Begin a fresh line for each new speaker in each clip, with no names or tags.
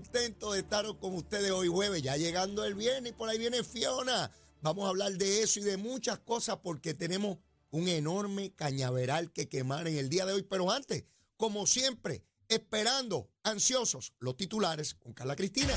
contento de estar con ustedes hoy jueves, ya llegando el viernes y por ahí viene Fiona. Vamos a hablar de eso y de muchas cosas porque tenemos un enorme cañaveral que quemar en el día de hoy. Pero antes, como siempre, esperando, ansiosos, los titulares con Carla Cristina.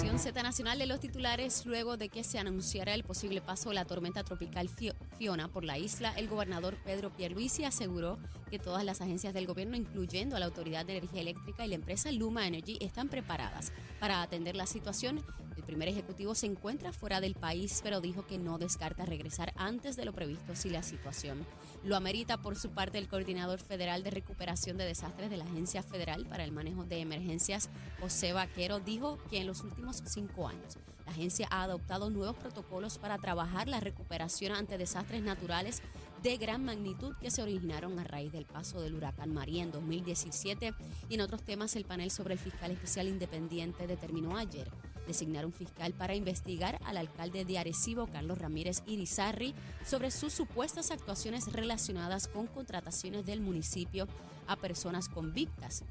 Nación Z Nacional de los titulares. Luego de que se anunciara el posible paso de la tormenta tropical Fio- Fiona por la isla, el gobernador Pedro Pierluisi aseguró que todas las agencias del gobierno, incluyendo a la Autoridad de Energía Eléctrica y la empresa Luma Energy, están preparadas para atender la situación. Primer ejecutivo se encuentra fuera del país, pero dijo que no descarta regresar antes de lo previsto si la situación lo amerita. Por su parte, el coordinador federal de recuperación de desastres de la Agencia Federal para el Manejo de Emergencias, José Vaquero, dijo que en los últimos cinco años la agencia ha adoptado nuevos protocolos para trabajar la recuperación ante desastres naturales de gran magnitud que se originaron a raíz del paso del huracán María en 2017 y en otros temas el panel sobre el fiscal especial independiente determinó ayer designar un fiscal para investigar al alcalde de Arecibo, Carlos Ramírez Irizarri, sobre sus supuestas actuaciones relacionadas con contrataciones del municipio a personas convictas.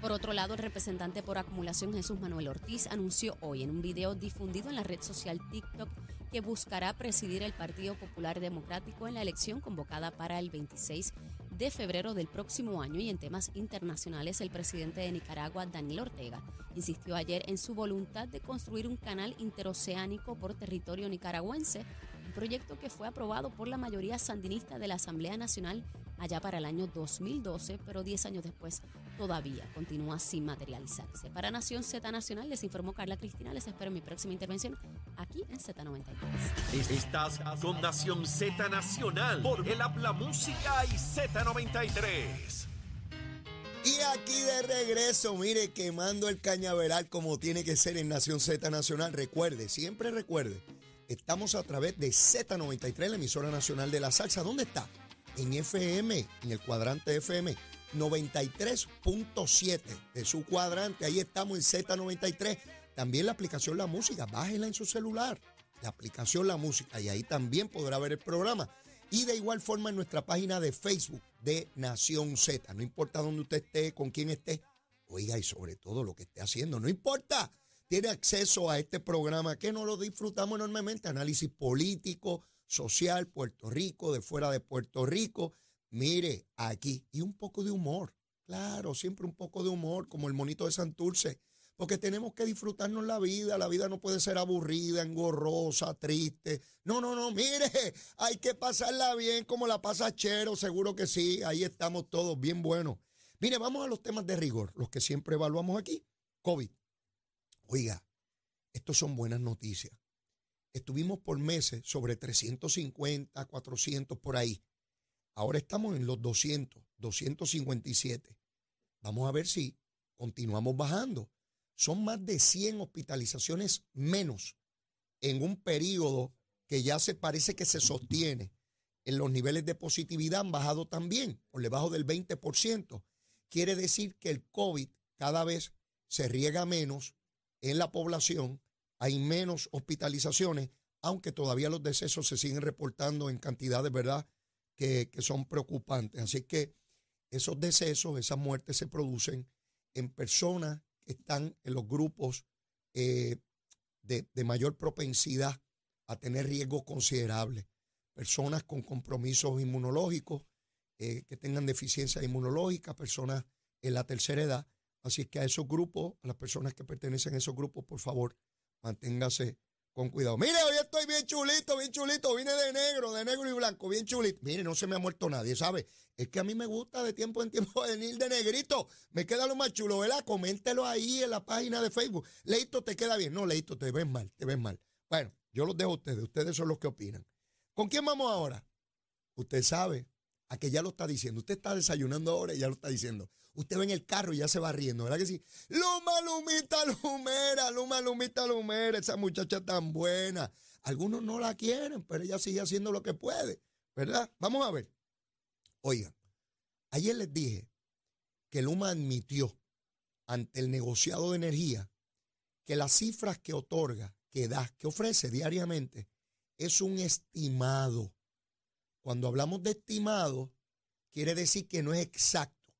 Por otro lado, el representante por acumulación Jesús Manuel Ortiz anunció hoy en un video difundido en la red social TikTok que buscará presidir el Partido Popular Democrático en la elección convocada para el 26 de febrero del próximo año y en temas internacionales el presidente de Nicaragua, Daniel Ortega, insistió ayer en su voluntad de construir un canal interoceánico por territorio nicaragüense, un proyecto que fue aprobado por la mayoría sandinista de la Asamblea Nacional allá para el año 2012, pero 10 años después todavía continúa sin materializarse. Para Nación Z Nacional les informó Carla Cristina, les espero en mi próxima intervención aquí en Z93.
Estás con Nación Z Nacional por el Habla Música y Z93.
Y aquí de regreso, mire, quemando el cañaveral como tiene que ser en Nación Z Nacional. Recuerde, siempre recuerde, estamos a través de Z93, la emisora nacional de la salsa. ¿Dónde está? En FM, en el cuadrante FM. 93.7 de su cuadrante. Ahí estamos en Z93. También la aplicación La Música, bájela en su celular. La aplicación La Música y ahí también podrá ver el programa. Y de igual forma en nuestra página de Facebook de Nación Z. No importa dónde usted esté, con quién esté. Oiga, y sobre todo lo que esté haciendo, no importa. Tiene acceso a este programa que nos lo disfrutamos enormemente. Análisis político, social, Puerto Rico, de fuera de Puerto Rico. Mire, aquí. Y un poco de humor. Claro, siempre un poco de humor, como el monito de Santurce. Porque tenemos que disfrutarnos la vida. La vida no puede ser aburrida, engorrosa, triste. No, no, no, mire, hay que pasarla bien como la pasa Chero, seguro que sí. Ahí estamos todos bien buenos. Mire, vamos a los temas de rigor, los que siempre evaluamos aquí. COVID. Oiga, estos son buenas noticias. Estuvimos por meses sobre 350, 400 por ahí. Ahora estamos en los 200, 257. Vamos a ver si continuamos bajando. Son más de 100 hospitalizaciones menos en un periodo que ya se parece que se sostiene. En los niveles de positividad han bajado también, por debajo del 20%. Quiere decir que el COVID cada vez se riega menos en la población, hay menos hospitalizaciones, aunque todavía los decesos se siguen reportando en cantidades, ¿verdad?, que, son preocupantes. Así que esos decesos, esas muertes se producen en personas que están en los grupos eh, de, mayor propensidad a tener riesgos considerables. Personas con compromisos inmunológicos, eh, que tengan deficiencia inmunológica, personas en la tercera edad. Así que a esos grupos, a las personas que pertenecen a esos grupos, por favor, manténgase con cuidado. Mire, hoy estoy bien chulito, bien chulito. Vine de negro, de negro y blanco, bien chulito. Mire, no se me ha muerto nadie, ¿sabe? Es que a mí me gusta de tiempo en tiempo venir de negrito. Me queda lo más chulo, ¿verdad? Coméntelo ahí en la página de Facebook. Leito, te queda bien. No, Leito, te ves mal, te ves mal. Bueno, yo los dejo a ustedes. Ustedes son los que opinan. ¿Con quién vamos ahora? Usted sabe, a que ya lo está diciendo. Usted está desayunando ahora y ya lo está diciendo. Usted ve en el carro y ya se va riendo, ¿verdad que sí? Luma, Lumita, Lumera, Luma, Lumita, Lumera, esa muchacha tan buena. Algunos no la quieren, pero ella sigue haciendo lo que puede, ¿verdad? Vamos a ver. Oigan, ayer les dije que Luma admitió ante el negociado de energía que las cifras que otorga, que da, que ofrece diariamente, es un estimado. Cuando hablamos de estimado, quiere decir que no es exacto,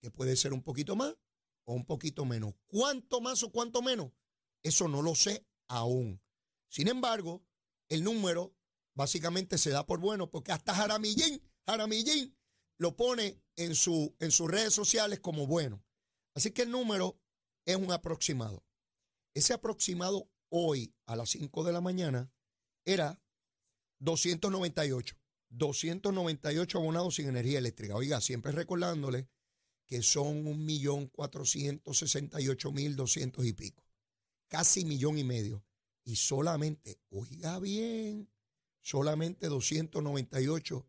que puede ser un poquito más o un poquito menos. ¿Cuánto más o cuánto menos? Eso no lo sé aún. Sin embargo, el número básicamente se da por bueno porque hasta Jaramillín, Jaramillín lo pone en, su, en sus redes sociales como bueno. Así que el número es un aproximado. Ese aproximado hoy a las 5 de la mañana era 298. 298 abonados sin energía eléctrica. Oiga, siempre recordándole que son 1.468.200 y pico. Casi millón y medio. Y solamente, oiga bien, solamente 298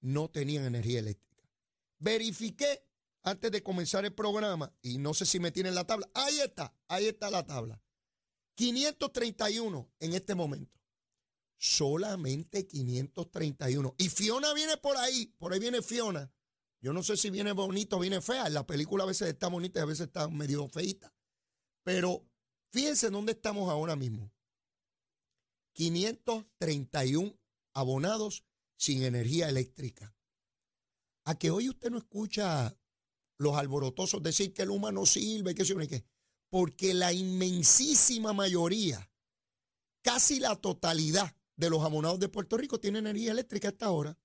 no tenían energía eléctrica. Verifiqué antes de comenzar el programa, y no sé si me tienen la tabla. Ahí está, ahí está la tabla. 531 en este momento solamente 531. Y Fiona viene por ahí, por ahí viene Fiona. Yo no sé si viene bonito o viene fea. La película a veces está bonita y a veces está medio feita. Pero fíjense dónde estamos ahora mismo. 531 abonados sin energía eléctrica. A que hoy usted no escucha los alborotosos decir que el humano no sirve, que se qué. Porque la inmensísima mayoría, casi la totalidad de los abonados de Puerto Rico tiene energía eléctrica a esta hora.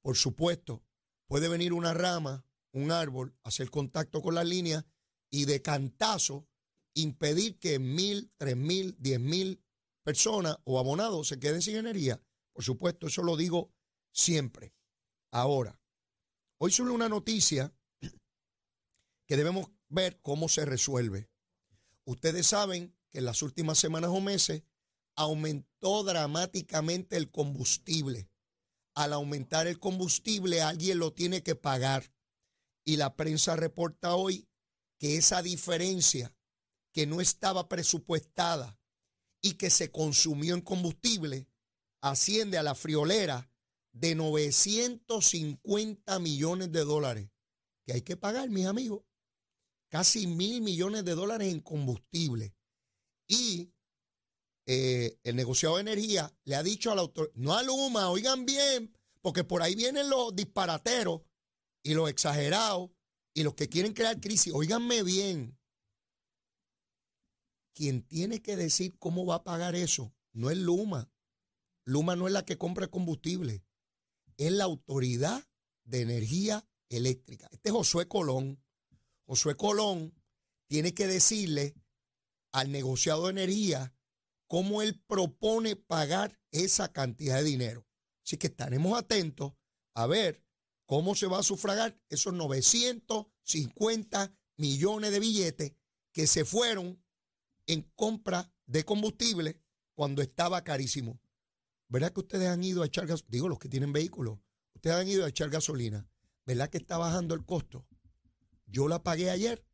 Por supuesto, puede venir una rama, un árbol, hacer contacto con la línea y de cantazo impedir que mil, tres mil, diez mil personas o abonados se queden sin energía. Por supuesto, eso lo digo siempre. Ahora, hoy sube una noticia que debemos ver cómo se resuelve. Ustedes saben que en las últimas semanas o meses aumentó dramáticamente el combustible. Al aumentar el combustible, alguien lo tiene que pagar. Y la prensa reporta hoy que esa diferencia que no estaba presupuestada y que se consumió en combustible asciende a la friolera de 950 millones de dólares que hay que pagar, mis amigos. Casi mil millones de dólares en combustible. Y eh, el negociado de energía le ha dicho al autor, no a Luma, oigan bien, porque por ahí vienen los disparateros y los exagerados y los que quieren crear crisis. Óiganme bien. Quien tiene que decir cómo va a pagar eso no es Luma. Luma no es la que compra combustible. Es la autoridad de energía eléctrica. Este es Josué Colón. Josué Colón tiene que decirle al negociado de energía cómo él propone pagar esa cantidad de dinero. Así que estaremos atentos a ver cómo se va a sufragar esos 950 millones de billetes que se fueron en compra de combustible cuando estaba carísimo. ¿Verdad que ustedes han ido a echar gasolina? Digo, los que tienen vehículos, ustedes han ido a echar gasolina. ¿Verdad que está bajando el costo? Yo la pagué ayer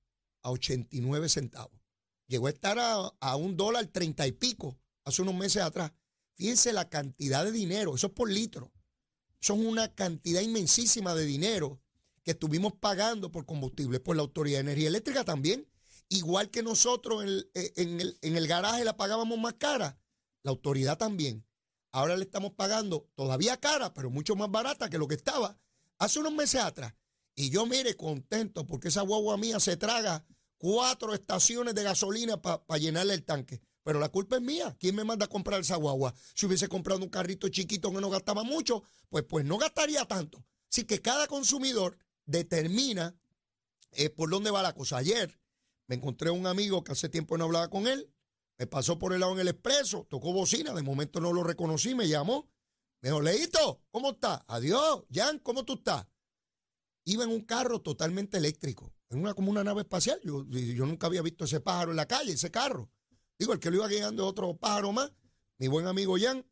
a 89 centavos. Llegó a estar a, un dólar treinta y pico hace unos meses atrás. Fíjense la cantidad de dinero, eso es por litro. Son una cantidad inmensísima de dinero que estuvimos pagando por combustible, por la Autoridad de Energía Eléctrica también. Igual que nosotros en el, en el, en el garaje la pagábamos más cara, la autoridad también. Ahora le estamos pagando todavía cara, pero mucho más barata que lo que estaba hace unos meses atrás. Y yo, mire, contento porque esa guagua mía se traga cuatro estaciones de gasolina para llenarle el tanque. Pero la culpa es mía. ¿Quién me manda a comprar esa guagua? Si hubiese comprado un carrito chiquito que no gastaba mucho, pues, pues no gastaría tanto. Así que cada consumidor determina eh, por dónde va la cosa. Ayer me encontré un amigo que hace tiempo no hablaba con él. Me pasó por el lado en el expreso, tocó bocina, de momento no lo reconocí, me llamó. Me dijo, Leito, ¿cómo estás? Adiós, Jan, ¿cómo tú estás? Iba en un carro totalmente eléctrico en una, como una nave espacial. Yo, yo nunca había visto ese pájaro en la calle, ese carro. Digo, el que lo iba guiando es otro pájaro más, mi buen amigo Jan.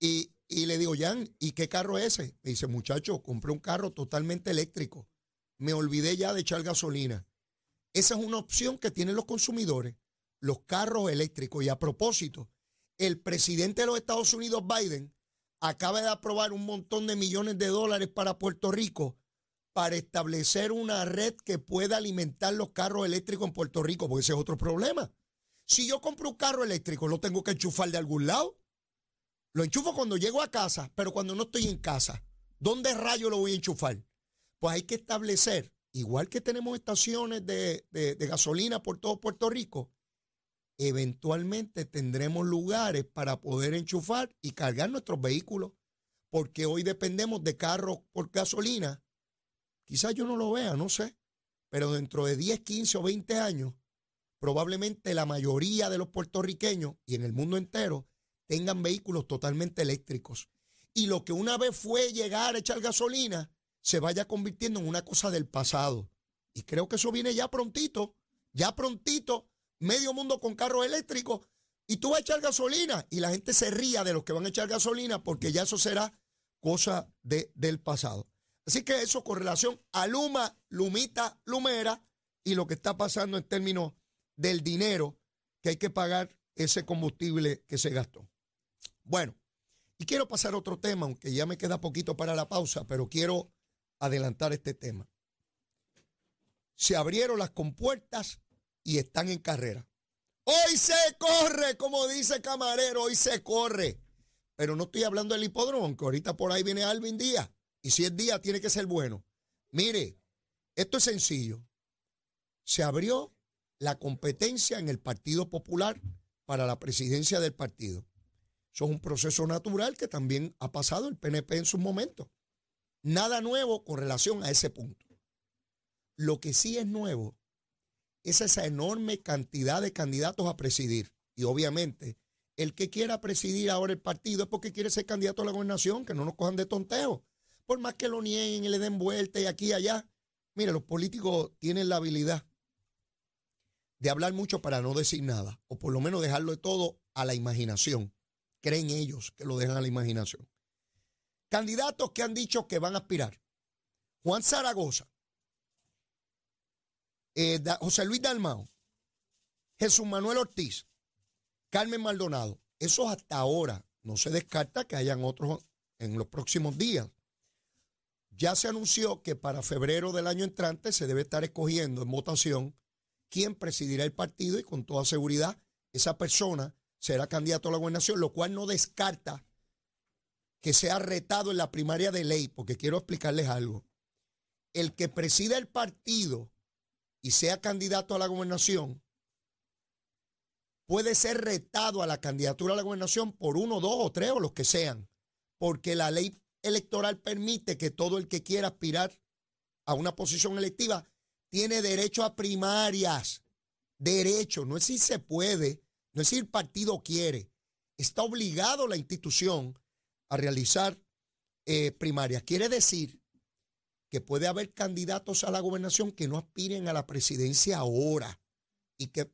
Y, y le digo, Jan, ¿y qué carro es ese? Me dice, muchacho, compré un carro totalmente eléctrico. Me olvidé ya de echar gasolina. Esa es una opción que tienen los consumidores, los carros eléctricos. Y a propósito, el presidente de los Estados Unidos, Biden, acaba de aprobar un montón de millones de dólares para Puerto Rico para establecer una red que pueda alimentar los carros eléctricos en Puerto Rico, porque ese es otro problema. Si yo compro un carro eléctrico, lo tengo que enchufar de algún lado. Lo enchufo cuando llego a casa, pero cuando no estoy en casa, ¿dónde rayo lo voy a enchufar? Pues hay que establecer, igual que tenemos estaciones de, de gasolina por todo Puerto Rico, eventualmente tendremos lugares para poder enchufar y cargar nuestros vehículos, porque hoy dependemos de carros por gasolina. Quizás yo no lo vea, no sé, pero dentro de 10, 15 o 20 años, probablemente la mayoría de los puertorriqueños y en el mundo entero tengan vehículos totalmente eléctricos. Y lo que una vez fue llegar a echar gasolina, se vaya convirtiendo en una cosa del pasado. Y creo que eso viene ya prontito, ya prontito, medio mundo con carros eléctricos, y tú vas a echar gasolina y la gente se ría de los que van a echar gasolina porque ya eso será cosa de, del pasado. Así que eso con relación a Luma, Lumita, Lumera y lo que está pasando en términos del dinero que hay que pagar ese combustible que se gastó. Bueno, y quiero pasar a otro tema, aunque ya me queda poquito para la pausa, pero quiero adelantar este tema. Se abrieron las compuertas y están en carrera. Hoy se corre, como dice Camarero, hoy se corre. Pero no estoy hablando del hipódromo, aunque ahorita por ahí viene Alvin Díaz. Y si es día, tiene que ser bueno. Mire, esto es sencillo. Se abrió la competencia en el Partido Popular para la presidencia del partido. Eso es un proceso natural que también ha pasado el PNP en su momento. Nada nuevo con relación a ese punto. Lo que sí es nuevo es esa enorme cantidad de candidatos a presidir. Y obviamente, el que quiera presidir ahora el partido es porque quiere ser candidato a la gobernación, que no nos cojan de tonteo. Por más que lo nieguen y le den vuelta y aquí y allá. Mire, los políticos tienen la habilidad de hablar mucho para no decir nada, o por lo menos dejarlo de todo a la imaginación creen ellos que lo dejan a la imaginación. Candidatos que han dicho que van a aspirar. Juan Zaragoza, eh, José Luis Dalmao, Jesús Manuel Ortiz, Carmen Maldonado. Esos hasta ahora no se descarta que hayan otros en los próximos días. Ya se anunció que para febrero del año entrante se debe estar escogiendo en votación quién presidirá el partido y con toda seguridad esa persona será candidato a la gobernación, lo cual no descarta que sea retado en la primaria de ley, porque quiero explicarles algo. El que presida el partido y sea candidato a la gobernación puede ser retado a la candidatura a la gobernación por uno, dos o tres o los que sean, porque la ley electoral permite que todo el que quiera aspirar a una posición electiva tiene derecho a primarias. Derecho, no es si se puede, no es si el partido quiere, está obligado la institución a realizar eh, primarias. Quiere decir que puede haber candidatos a la gobernación que no aspiren a la presidencia ahora y que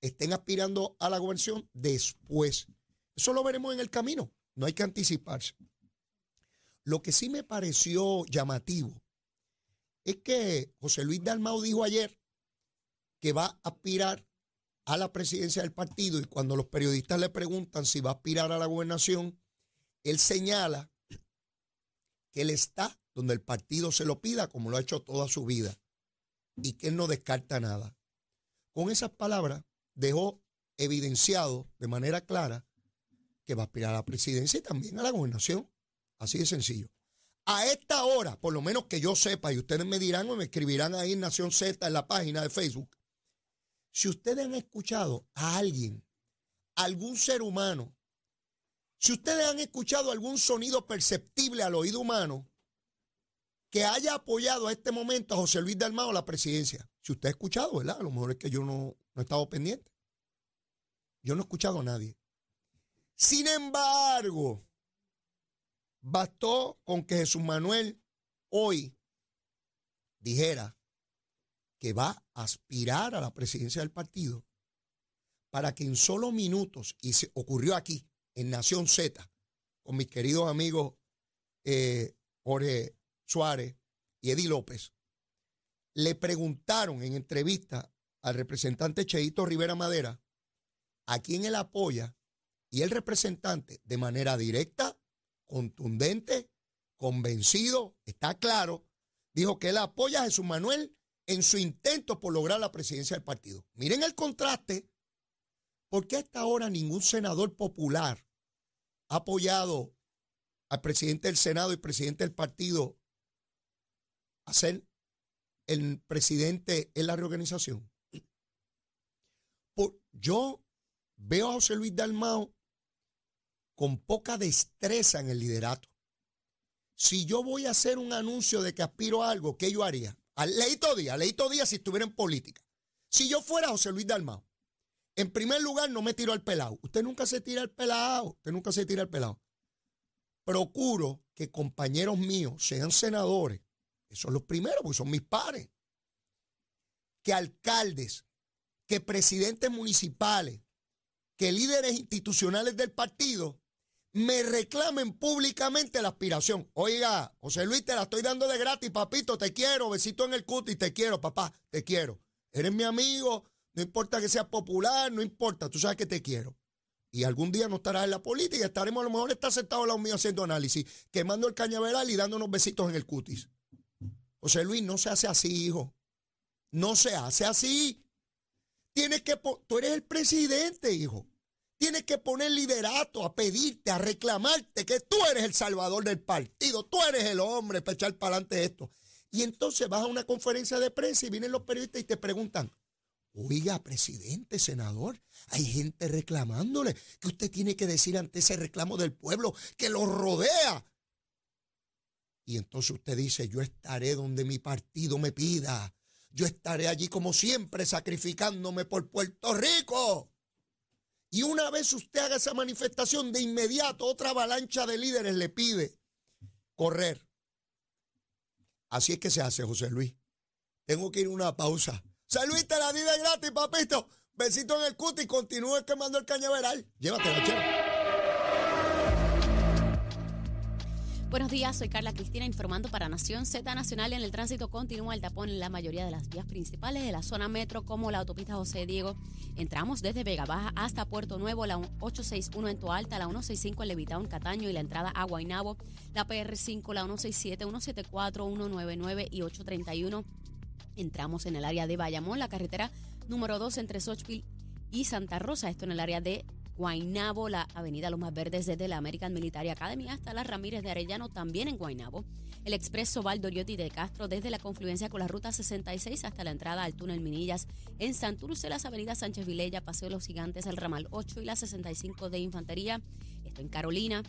estén aspirando a la gobernación después. Eso lo veremos en el camino, no hay que anticiparse. Lo que sí me pareció llamativo es que José Luis Dalmau dijo ayer que va a aspirar a la presidencia del partido y cuando los periodistas le preguntan si va a aspirar a la gobernación, él señala que él está donde el partido se lo pida, como lo ha hecho toda su vida, y que él no descarta nada. Con esas palabras dejó evidenciado de manera clara que va a aspirar a la presidencia y también a la gobernación. Así de sencillo. A esta hora, por lo menos que yo sepa, y ustedes me dirán o me escribirán ahí en Nación Z en la página de Facebook, si ustedes han escuchado a alguien, algún ser humano, si ustedes han escuchado algún sonido perceptible al oído humano que haya apoyado a este momento a José Luis Dalmao a la presidencia, si usted ha escuchado, ¿verdad? A lo mejor es que yo no, no he estado pendiente. Yo no he escuchado a nadie. Sin embargo, bastó con que Jesús Manuel hoy dijera que va a aspirar a la presidencia del partido para que en solo minutos, y se ocurrió aquí, en Nación Z, con mis queridos amigos eh, Jorge Suárez y Eddie López, le preguntaron en entrevista al representante Cheito Rivera Madera a quién él apoya y el representante de manera directa, contundente, convencido, está claro, dijo que él apoya a Jesús Manuel en su intento por lograr la presidencia del partido. Miren el contraste, porque hasta ahora ningún senador popular ha apoyado al presidente del Senado y presidente del partido a ser el presidente en la reorganización. Por, yo veo a José Luis Dalmao con poca destreza en el liderato. Si yo voy a hacer un anuncio de que aspiro a algo, ¿qué yo haría? Leito Díaz, Leito Díaz si estuviera en política. Si yo fuera José Luis Dalmao, en primer lugar no me tiro al pelado. Usted nunca se tira al pelado, usted nunca se tira al pelado. Procuro que compañeros míos sean senadores. Esos son los primeros, porque son mis pares. Que alcaldes, que presidentes municipales, que líderes institucionales del partido me reclamen públicamente la aspiración. Oiga, José Luis, te la estoy dando de gratis, papito, te quiero, besito en el cutis, te quiero, papá, te quiero. Eres mi amigo, no importa que seas popular, no importa, tú sabes que te quiero. Y algún día no estarás en la política, estaremos a lo mejor está sentado al lado mío haciendo análisis, quemando el cañaveral y dándonos besitos en el cutis. José Luis, no se hace así, hijo. No se hace así. Tienes que, tú eres el presidente, hijo. Tienes que poner liderato a pedirte, a reclamarte que tú eres el salvador del partido, tú eres el hombre para echar para adelante esto. Y entonces vas a una conferencia de prensa y vienen los periodistas y te preguntan, oiga, presidente, senador, hay gente reclamándole que usted tiene que decir ante ese reclamo del pueblo que lo rodea. Y entonces usted dice, yo estaré donde mi partido me pida. Yo estaré allí como siempre sacrificándome por Puerto Rico. Y una vez usted haga esa manifestación, de inmediato otra avalancha de líderes le pide correr. Así es que se hace, José Luis. Tengo que ir a una pausa. José Luis, te la di de gratis, papito. Besito en el cuti y continúe quemando el cañaveral. Llévatela, chero.
Buenos días, soy Carla Cristina informando para Nación Z Nacional. En el tránsito continúa el tapón en la mayoría de las vías principales de la zona metro, como la autopista José Diego. Entramos desde Vega Baja hasta Puerto Nuevo, la 861 en Toalta, la 165 en Levitown, Cataño y la entrada a Guaynabo, la PR5, la 167, 174, 199 y 831. Entramos en el área de Bayamón, la carretera número 2 entre Sochville y Santa Rosa, esto en el área de Guainabo, la avenida Los Más Verdes desde la American Military Academy hasta la Ramírez de Arellano, también en Guainabo. El expreso Valdoriotti de Castro desde la confluencia con la ruta 66 hasta la entrada al túnel Minillas en Santurce, las avenidas Sánchez Vilella, Paseo de los Gigantes, el ramal 8 y la 65 de Infantería. Esto en Carolina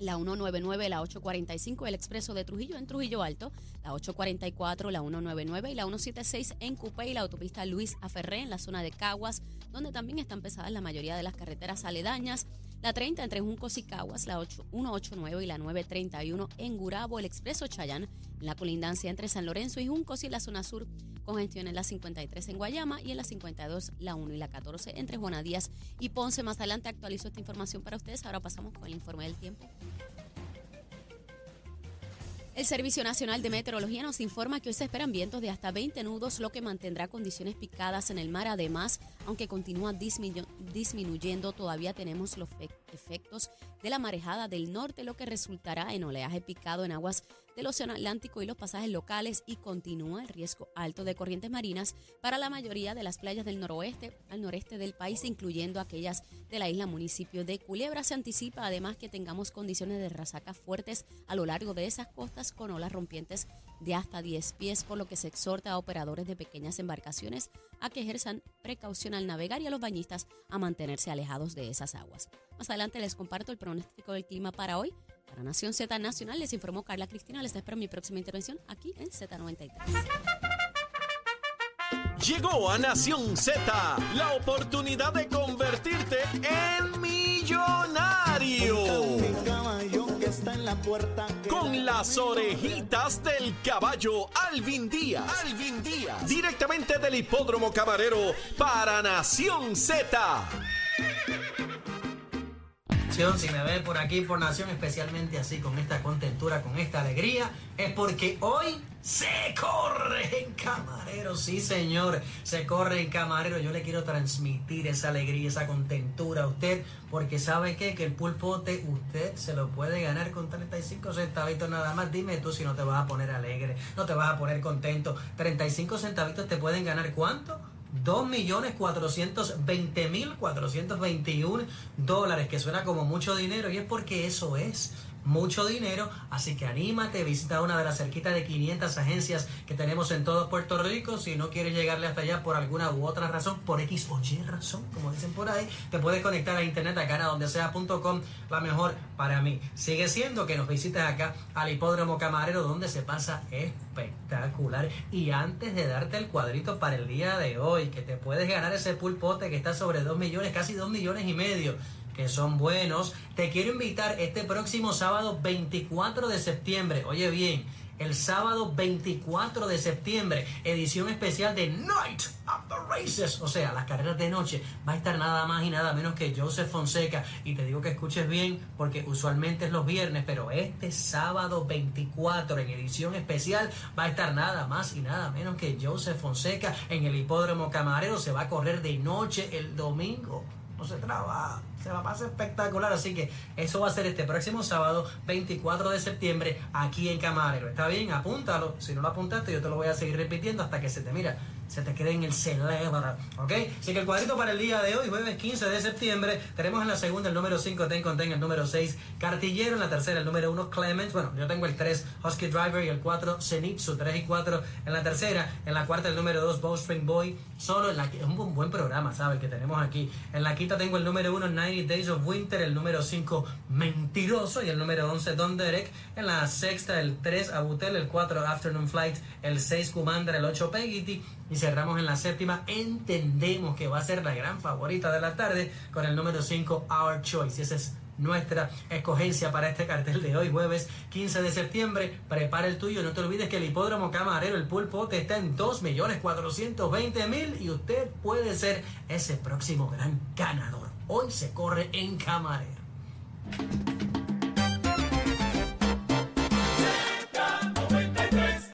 la 199, la 845, el expreso de Trujillo en Trujillo Alto, la 844, la 199 y la 176 en Cupé y la autopista Luis Aferré en la zona de Caguas, donde también están pesadas la mayoría de las carreteras aledañas. La 30 entre Juncos y Caguas, la 189 y la 931 en Gurabo, el expreso Chayán en la colindancia entre San Lorenzo y Juncos y la zona sur, congestión en la 53 en Guayama y en la 52 la 1 y la 14 entre Juana Díaz y Ponce. Más adelante actualizo esta información para ustedes. Ahora pasamos con el informe del tiempo. El Servicio Nacional de Meteorología nos informa que hoy se esperan vientos de hasta 20 nudos, lo que mantendrá condiciones picadas en el mar. Además, aunque continúa disminuyendo, todavía tenemos los efectos de la marejada del norte, lo que resultará en oleaje picado en aguas del Océano Atlántico y los pasajes locales y continúa el riesgo alto de corrientes marinas para la mayoría de las playas del noroeste al noreste del país, incluyendo aquellas de la isla municipio de Culebra. Se anticipa además que tengamos condiciones de resaca fuertes a lo largo de esas costas con olas rompientes de hasta 10 pies, por lo que se exhorta a operadores de pequeñas embarcaciones a que ejerzan precaución al navegar y a los bañistas a mantenerse alejados de esas aguas. Más adelante les comparto el pronóstico del clima para hoy. Para Nación Z Nacional les informó Carla Cristina. Les espero mi próxima intervención aquí en Z93.
Llegó a Nación Z la oportunidad de convertirte en millonario. Con las orejitas del caballo Alvin Díaz. Alvin Díaz. Directamente del hipódromo camarero para Nación Z
si me ve por aquí por Nación, especialmente así con esta contentura, con esta alegría, es porque hoy se corre en camarero, sí señor, se corre en camarero. Yo le quiero transmitir esa alegría, esa contentura a usted, porque sabe qué? que el pulpote usted se lo puede ganar con 35 centavitos nada más. Dime tú si no te vas a poner alegre, no te vas a poner contento. 35 centavitos te pueden ganar cuánto? 2.420.421 dólares, que suena como mucho dinero, y es porque eso es mucho dinero, así que anímate, visita una de las cerquitas de 500 agencias que tenemos en todo Puerto Rico. Si no quieres llegarle hasta allá por alguna u otra razón, por X o Y razón, como dicen por ahí, te puedes conectar a internet acá a donde sea.com, la mejor para mí. Sigue siendo que nos visites acá al hipódromo camarero donde se pasa espectacular. Y antes de darte el cuadrito para el día de hoy, que te puedes ganar ese pulpote que está sobre 2 millones, casi 2 millones y medio que son buenos. Te quiero invitar este próximo sábado 24 de septiembre. Oye bien, el sábado 24 de septiembre, edición especial de Night of the Races, o sea, las carreras de noche. Va a estar nada más y nada menos que Joseph Fonseca. Y te digo que escuches bien, porque usualmente es los viernes, pero este sábado 24 en edición especial va a estar nada más y nada menos que Joseph Fonseca en el hipódromo Camarero. Se va a correr de noche el domingo. Se trabaja se va a pasar espectacular. Así que eso va a ser este próximo sábado, 24 de septiembre, aquí en Camarero. ¿Está bien? Apúntalo. Si no lo apuntaste, yo te lo voy a seguir repitiendo hasta que se te mira se te quede en el cerebro, ¿ok? Así que el cuadrito para el día de hoy, jueves 15 de septiembre, tenemos en la segunda el número 5, Ten Ten, el número 6, Cartillero, en la tercera el número 1, Clemens, bueno, yo tengo el 3, Husky Driver y el 4, Zenitsu, 3 y 4 en la tercera, en la cuarta el número 2, Bowstring Boy, solo en la es un buen programa, ¿sabes? Que tenemos aquí. En la quinta tengo el número 1, 90 Days of Winter, el número 5, Mentiroso, y el número 11, Don Derek, en la sexta el 3, Abutel, el 4, Afternoon Flight, el 6, Commander, el 8, Peggy, y cerramos en la séptima. Entendemos que va a ser la gran favorita de la tarde con el número 5, Our Choice. Y esa es nuestra escogencia para este cartel de hoy, jueves 15 de septiembre. Prepara el tuyo. No te olvides que el hipódromo camarero, el pulpote, está en 2.420.000 y usted puede ser ese próximo gran ganador. Hoy se corre en camarero.